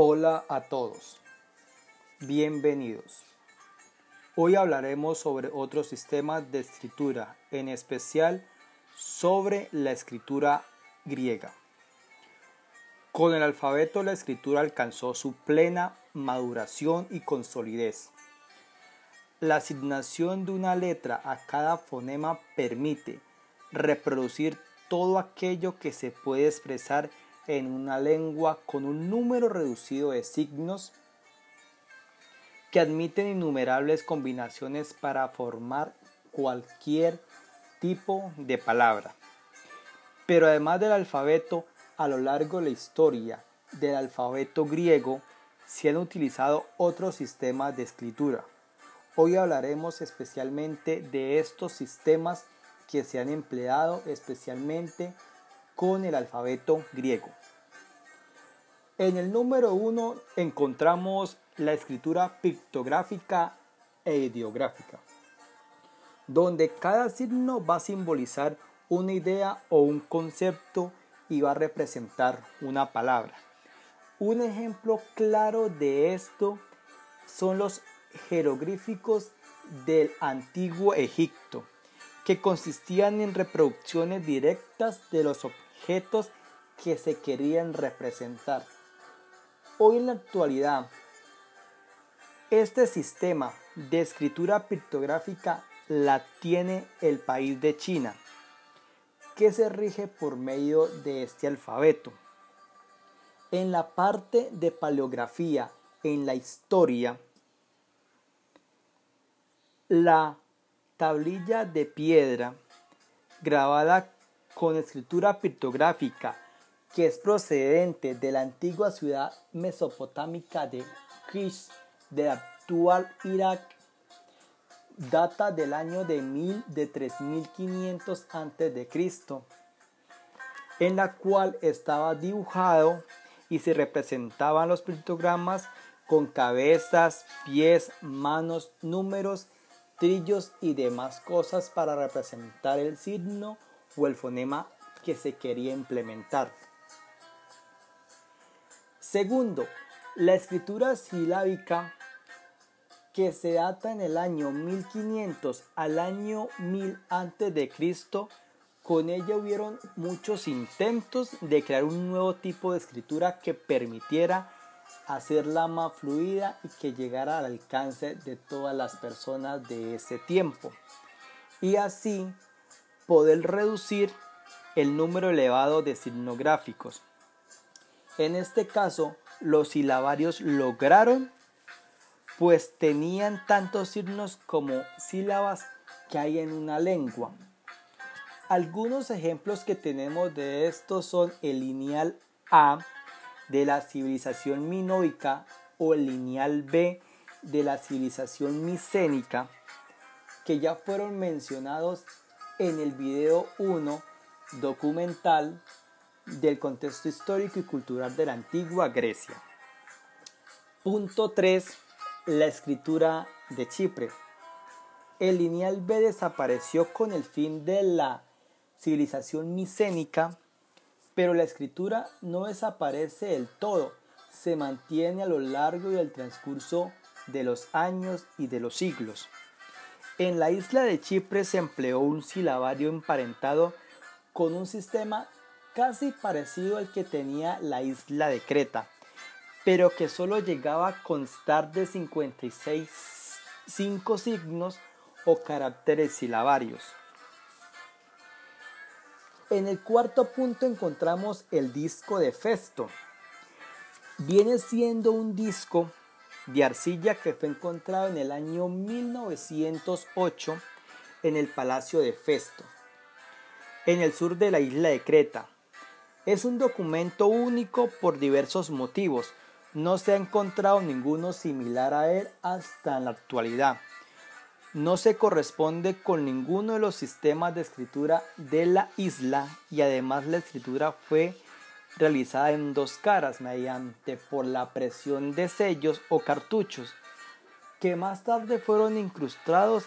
Hola a todos, bienvenidos. Hoy hablaremos sobre otros sistemas de escritura, en especial sobre la escritura griega. Con el alfabeto la escritura alcanzó su plena maduración y consolidez. La asignación de una letra a cada fonema permite reproducir todo aquello que se puede expresar en una lengua con un número reducido de signos que admiten innumerables combinaciones para formar cualquier tipo de palabra. Pero además del alfabeto, a lo largo de la historia del alfabeto griego se han utilizado otros sistemas de escritura. Hoy hablaremos especialmente de estos sistemas que se han empleado especialmente con el alfabeto griego. En el número 1 encontramos la escritura pictográfica e ideográfica, donde cada signo va a simbolizar una idea o un concepto y va a representar una palabra. Un ejemplo claro de esto son los jeroglíficos del antiguo Egipto, que consistían en reproducciones directas de los objetos que se querían representar. Hoy en la actualidad, este sistema de escritura pictográfica la tiene el país de China, que se rige por medio de este alfabeto. En la parte de paleografía, en la historia, la tablilla de piedra grabada con escritura pictográfica que es procedente de la antigua ciudad mesopotámica de Kish del actual Irak data del año de, mil, de 3500 a.C., en la cual estaba dibujado y se representaban los pictogramas con cabezas, pies, manos, números trillos y demás cosas para representar el signo o el fonema que se quería implementar. Segundo, la escritura silábica que se data en el año 1500 al año 1000 antes de Cristo, con ella hubieron muchos intentos de crear un nuevo tipo de escritura que permitiera hacerla más fluida y que llegara al alcance de todas las personas de ese tiempo. Y así poder reducir el número elevado de signográficos. En este caso, los silabarios lograron, pues tenían tantos signos como sílabas que hay en una lengua. Algunos ejemplos que tenemos de esto son el lineal A, de la civilización minoica o el lineal B de la civilización micénica, que ya fueron mencionados en el video 1 documental del contexto histórico y cultural de la antigua Grecia. Punto 3. La escritura de Chipre. El lineal B desapareció con el fin de la civilización micénica pero la escritura no desaparece del todo, se mantiene a lo largo del transcurso de los años y de los siglos. En la isla de Chipre se empleó un silabario emparentado con un sistema casi parecido al que tenía la isla de Creta, pero que solo llegaba a constar de 56 cinco signos o caracteres silabarios. En el cuarto punto encontramos el disco de Festo. Viene siendo un disco de arcilla que fue encontrado en el año 1908 en el Palacio de Festo, en el sur de la isla de Creta. Es un documento único por diversos motivos. No se ha encontrado ninguno similar a él hasta la actualidad no se corresponde con ninguno de los sistemas de escritura de la isla y además la escritura fue realizada en dos caras mediante por la presión de sellos o cartuchos que más tarde fueron incrustados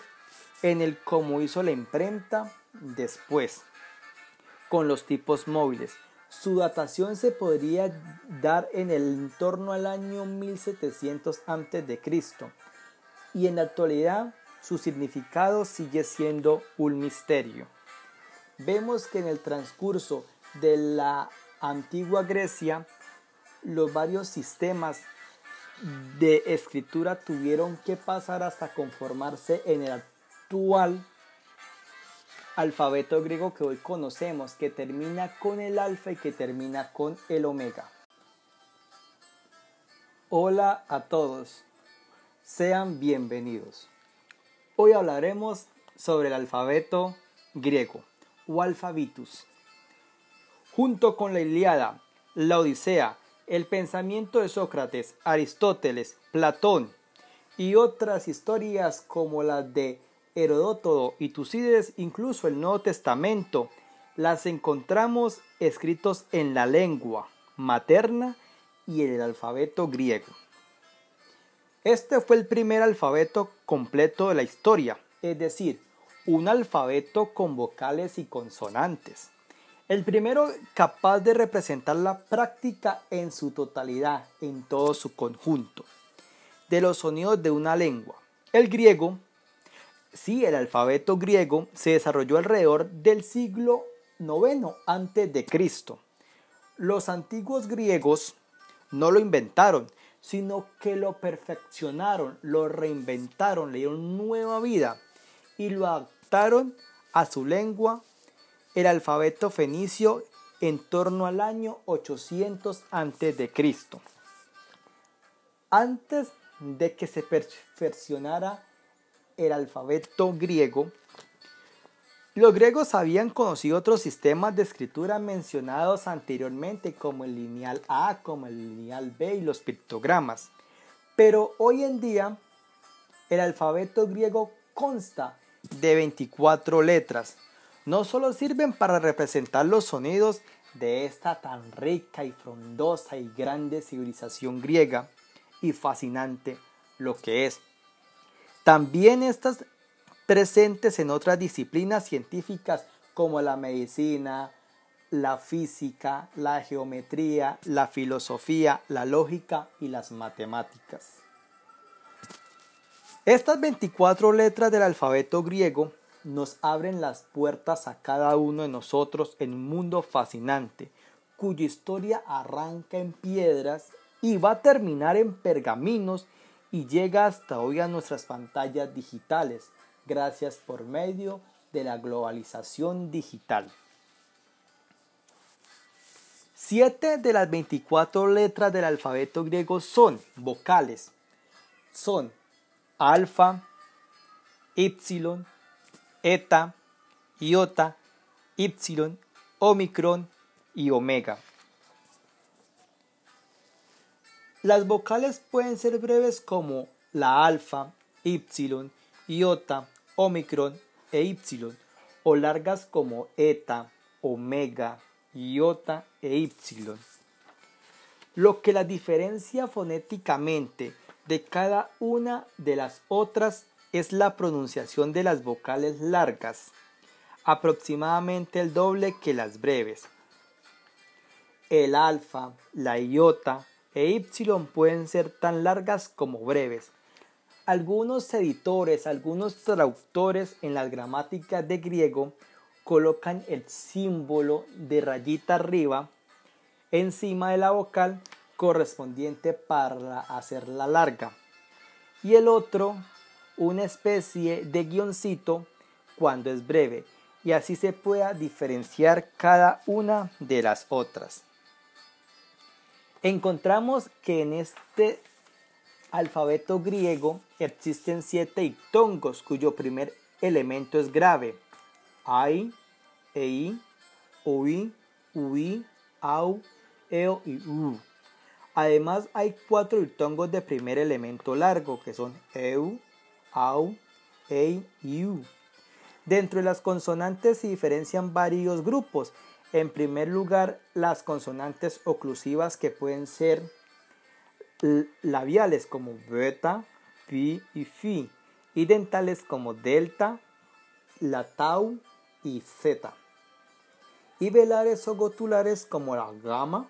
en el como hizo la imprenta después con los tipos móviles. Su datación se podría dar en el entorno al año 1700 a.C. y en la actualidad su significado sigue siendo un misterio. Vemos que en el transcurso de la antigua Grecia los varios sistemas de escritura tuvieron que pasar hasta conformarse en el actual alfabeto griego que hoy conocemos, que termina con el alfa y que termina con el omega. Hola a todos, sean bienvenidos. Hoy hablaremos sobre el alfabeto griego o alfabitus. Junto con la Iliada, la Odisea, el pensamiento de Sócrates, Aristóteles, Platón y otras historias como las de Heródoto y Tucídides, incluso el Nuevo Testamento, las encontramos escritos en la lengua materna y en el alfabeto griego. Este fue el primer alfabeto completo de la historia, es decir, un alfabeto con vocales y consonantes. El primero capaz de representar la práctica en su totalidad, en todo su conjunto, de los sonidos de una lengua. El griego, sí, el alfabeto griego se desarrolló alrededor del siglo IX antes de. Los antiguos griegos no lo inventaron, sino que lo perfeccionaron, lo reinventaron, le dieron nueva vida y lo adaptaron a su lengua el alfabeto fenicio en torno al año 800 a.C. Antes de que se perfeccionara el alfabeto griego, los griegos habían conocido otros sistemas de escritura mencionados anteriormente como el lineal A, como el lineal B y los pictogramas. Pero hoy en día el alfabeto griego consta de 24 letras, no solo sirven para representar los sonidos de esta tan rica y frondosa y grande civilización griega y fascinante lo que es. También estas presentes en otras disciplinas científicas como la medicina, la física, la geometría, la filosofía, la lógica y las matemáticas. Estas 24 letras del alfabeto griego nos abren las puertas a cada uno de nosotros en un mundo fascinante, cuya historia arranca en piedras y va a terminar en pergaminos y llega hasta hoy a nuestras pantallas digitales, gracias por medio de la globalización digital. Siete de las 24 letras del alfabeto griego son vocales. Son alfa, epsilon, eta, iota, ipsilon, omicron y omega. Las vocales pueden ser breves como la alfa, ipsilon, iota, omicron e ipsilon, o largas como eta, omega, iota e ipsilon. Lo que la diferencia fonéticamente de cada una de las otras es la pronunciación de las vocales largas, aproximadamente el doble que las breves. El alfa, la iota e ipsilon pueden ser tan largas como breves. Algunos editores, algunos traductores en las gramáticas de griego colocan el símbolo de rayita arriba encima de la vocal correspondiente para hacerla larga y el otro una especie de guioncito cuando es breve y así se pueda diferenciar cada una de las otras. Encontramos que en este alfabeto griego existen siete ictongos cuyo primer elemento es grave. Ai, ei, oi, ui, au, eo y u. Además hay cuatro ictongos de primer elemento largo que son eu, au, ei y u. Dentro de las consonantes se diferencian varios grupos. En primer lugar, las consonantes oclusivas que pueden ser labiales como beta, pi y fi, y dentales como delta, la tau y zeta. Y velares o gotulares como la gamma,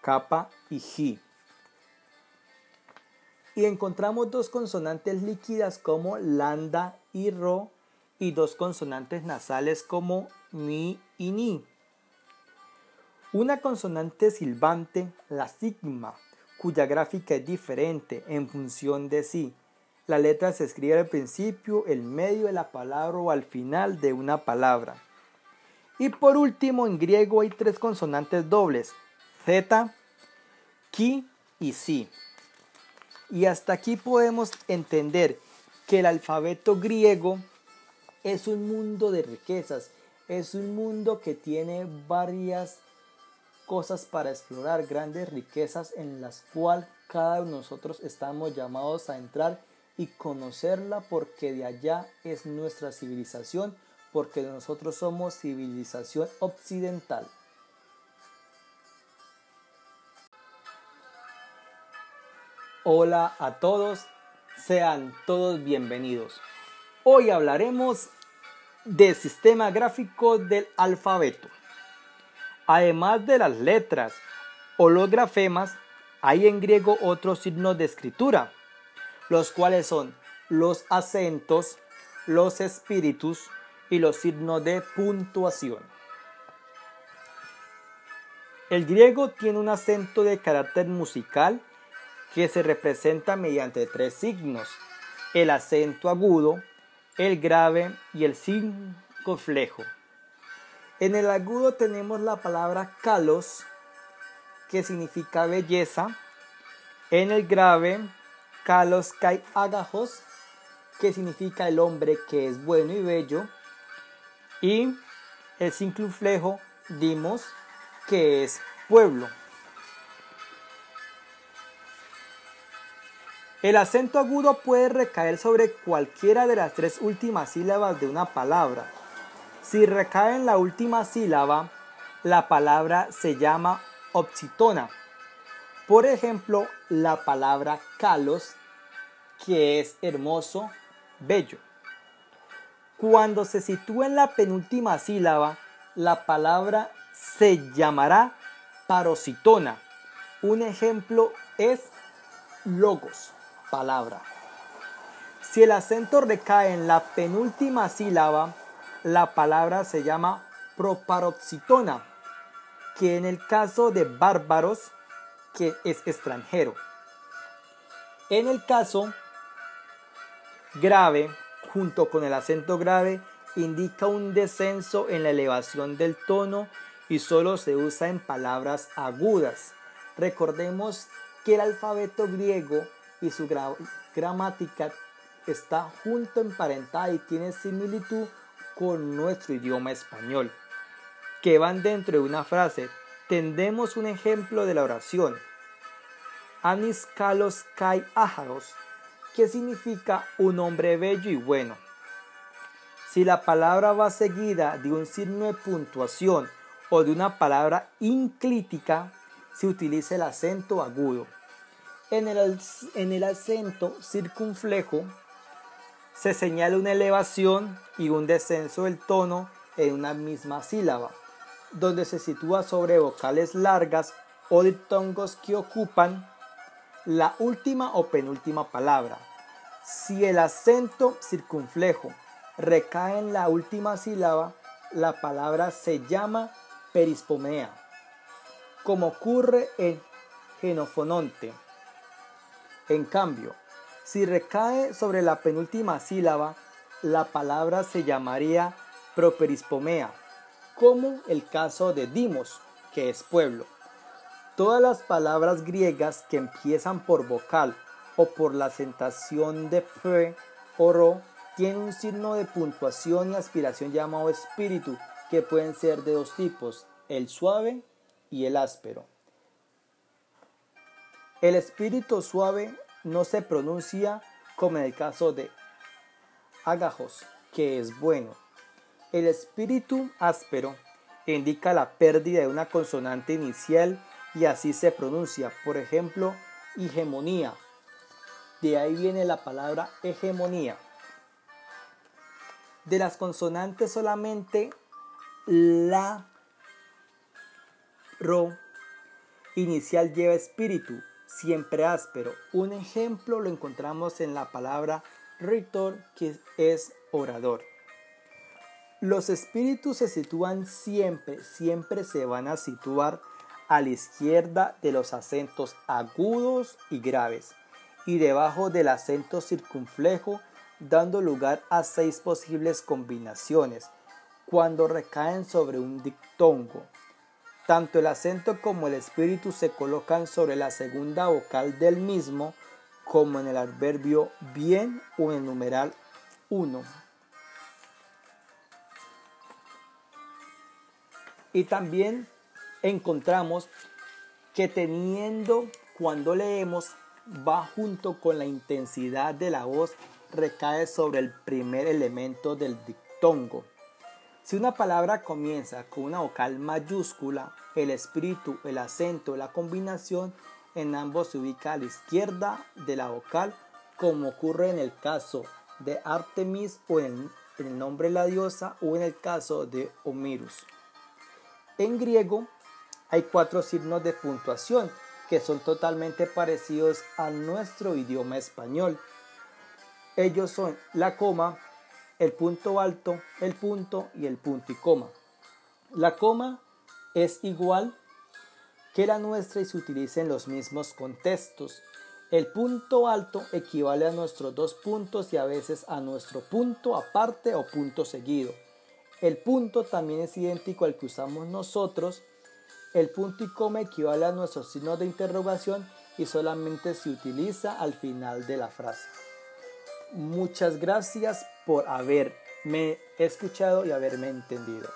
kappa y ji. Y encontramos dos consonantes líquidas como lambda y ro y dos consonantes nasales como mi y ni. Una consonante silbante, la sigma, cuya gráfica es diferente en función de sí. La letra se escribe al principio, en medio de la palabra o al final de una palabra. Y por último, en griego hay tres consonantes dobles, z, ki y si. Y hasta aquí podemos entender que el alfabeto griego es un mundo de riquezas, es un mundo que tiene varias cosas para explorar, grandes riquezas en las cuales cada uno de nosotros estamos llamados a entrar y conocerla porque de allá es nuestra civilización, porque nosotros somos civilización occidental. Hola a todos, sean todos bienvenidos. Hoy hablaremos del sistema gráfico del alfabeto. Además de las letras o los grafemas, hay en griego otros signos de escritura, los cuales son los acentos, los espíritus y los signos de puntuación. El griego tiene un acento de carácter musical que se representa mediante tres signos, el acento agudo, el grave y el flejo. En el agudo tenemos la palabra kalos, que significa belleza. En el grave, kalos kai agajos, que significa el hombre que es bueno y bello. Y el flejo, dimos, que es pueblo. El acento agudo puede recaer sobre cualquiera de las tres últimas sílabas de una palabra. Si recae en la última sílaba, la palabra se llama oxitona. Por ejemplo, la palabra calos, que es hermoso, bello. Cuando se sitúa en la penúltima sílaba, la palabra se llamará parositona. Un ejemplo es logos palabra. Si el acento recae en la penúltima sílaba, la palabra se llama proparoxitona, que en el caso de bárbaros, que es extranjero. En el caso grave, junto con el acento grave, indica un descenso en la elevación del tono y solo se usa en palabras agudas. Recordemos que el alfabeto griego y su gramática está junto emparentada y tiene similitud con nuestro idioma español, que van dentro de una frase. Tendemos un ejemplo de la oración. Anis kalos kai ajaros, que significa un hombre bello y bueno. Si la palabra va seguida de un signo de puntuación o de una palabra inclítica, se utiliza el acento agudo. En el, acento circunflejo se señala una elevación y un descenso del tono en una misma sílaba, donde se sitúa sobre vocales largas o diptongos que ocupan la última o penúltima palabra. Si el acento circunflejo recae en la última sílaba, la palabra se llama perispomea, como ocurre en genofononte. En cambio, si recae sobre la penúltima sílaba, la palabra se llamaría properispomea, como el caso de dimos, que es pueblo. Todas las palabras griegas que empiezan por vocal o por la acentuación de pre o ro tienen un signo de puntuación y aspiración llamado espíritu, que pueden ser de dos tipos, el suave y el áspero. El espíritu suave no se pronuncia como en el caso de agajos, que es bueno. El espíritu áspero indica la pérdida de una consonante inicial y así se pronuncia. Por ejemplo, hegemonía. De ahí viene la palabra hegemonía. De las consonantes solamente la, ro inicial lleva espíritu, siempre áspero. Un ejemplo lo encontramos en la palabra ritor, que es orador. Los espíritus se sitúan siempre, siempre se van a situar a la izquierda de los acentos agudos y graves y debajo del acento circunflejo, dando lugar a seis posibles combinaciones cuando recaen sobre un dictongo. Tanto el acento como el espíritu se colocan sobre la segunda vocal del mismo, como en el adverbio bien o en el numeral 1. Y también encontramos que teniendo cuando leemos va junto con la intensidad de la voz recae sobre el primer elemento del dictongo. Si una palabra comienza con una vocal mayúscula, el espíritu, el acento, la combinación en ambos se ubica a la izquierda de la vocal, como ocurre en el caso de Artemis o en, el nombre de la diosa o en el caso de Homirus. En griego hay cuatro signos de puntuación que son totalmente parecidos a nuestro idioma español. Ellos son la coma, el punto alto, el punto y el punto y coma. La coma es igual que la nuestra y se utiliza en los mismos contextos. El punto alto equivale a nuestros dos puntos y a veces a nuestro punto aparte o punto seguido. El punto también es idéntico al que usamos nosotros. El punto y coma equivale a nuestro signo de interrogación y solamente se utiliza al final de la frase. Muchas gracias por haberme escuchado y haberme entendido.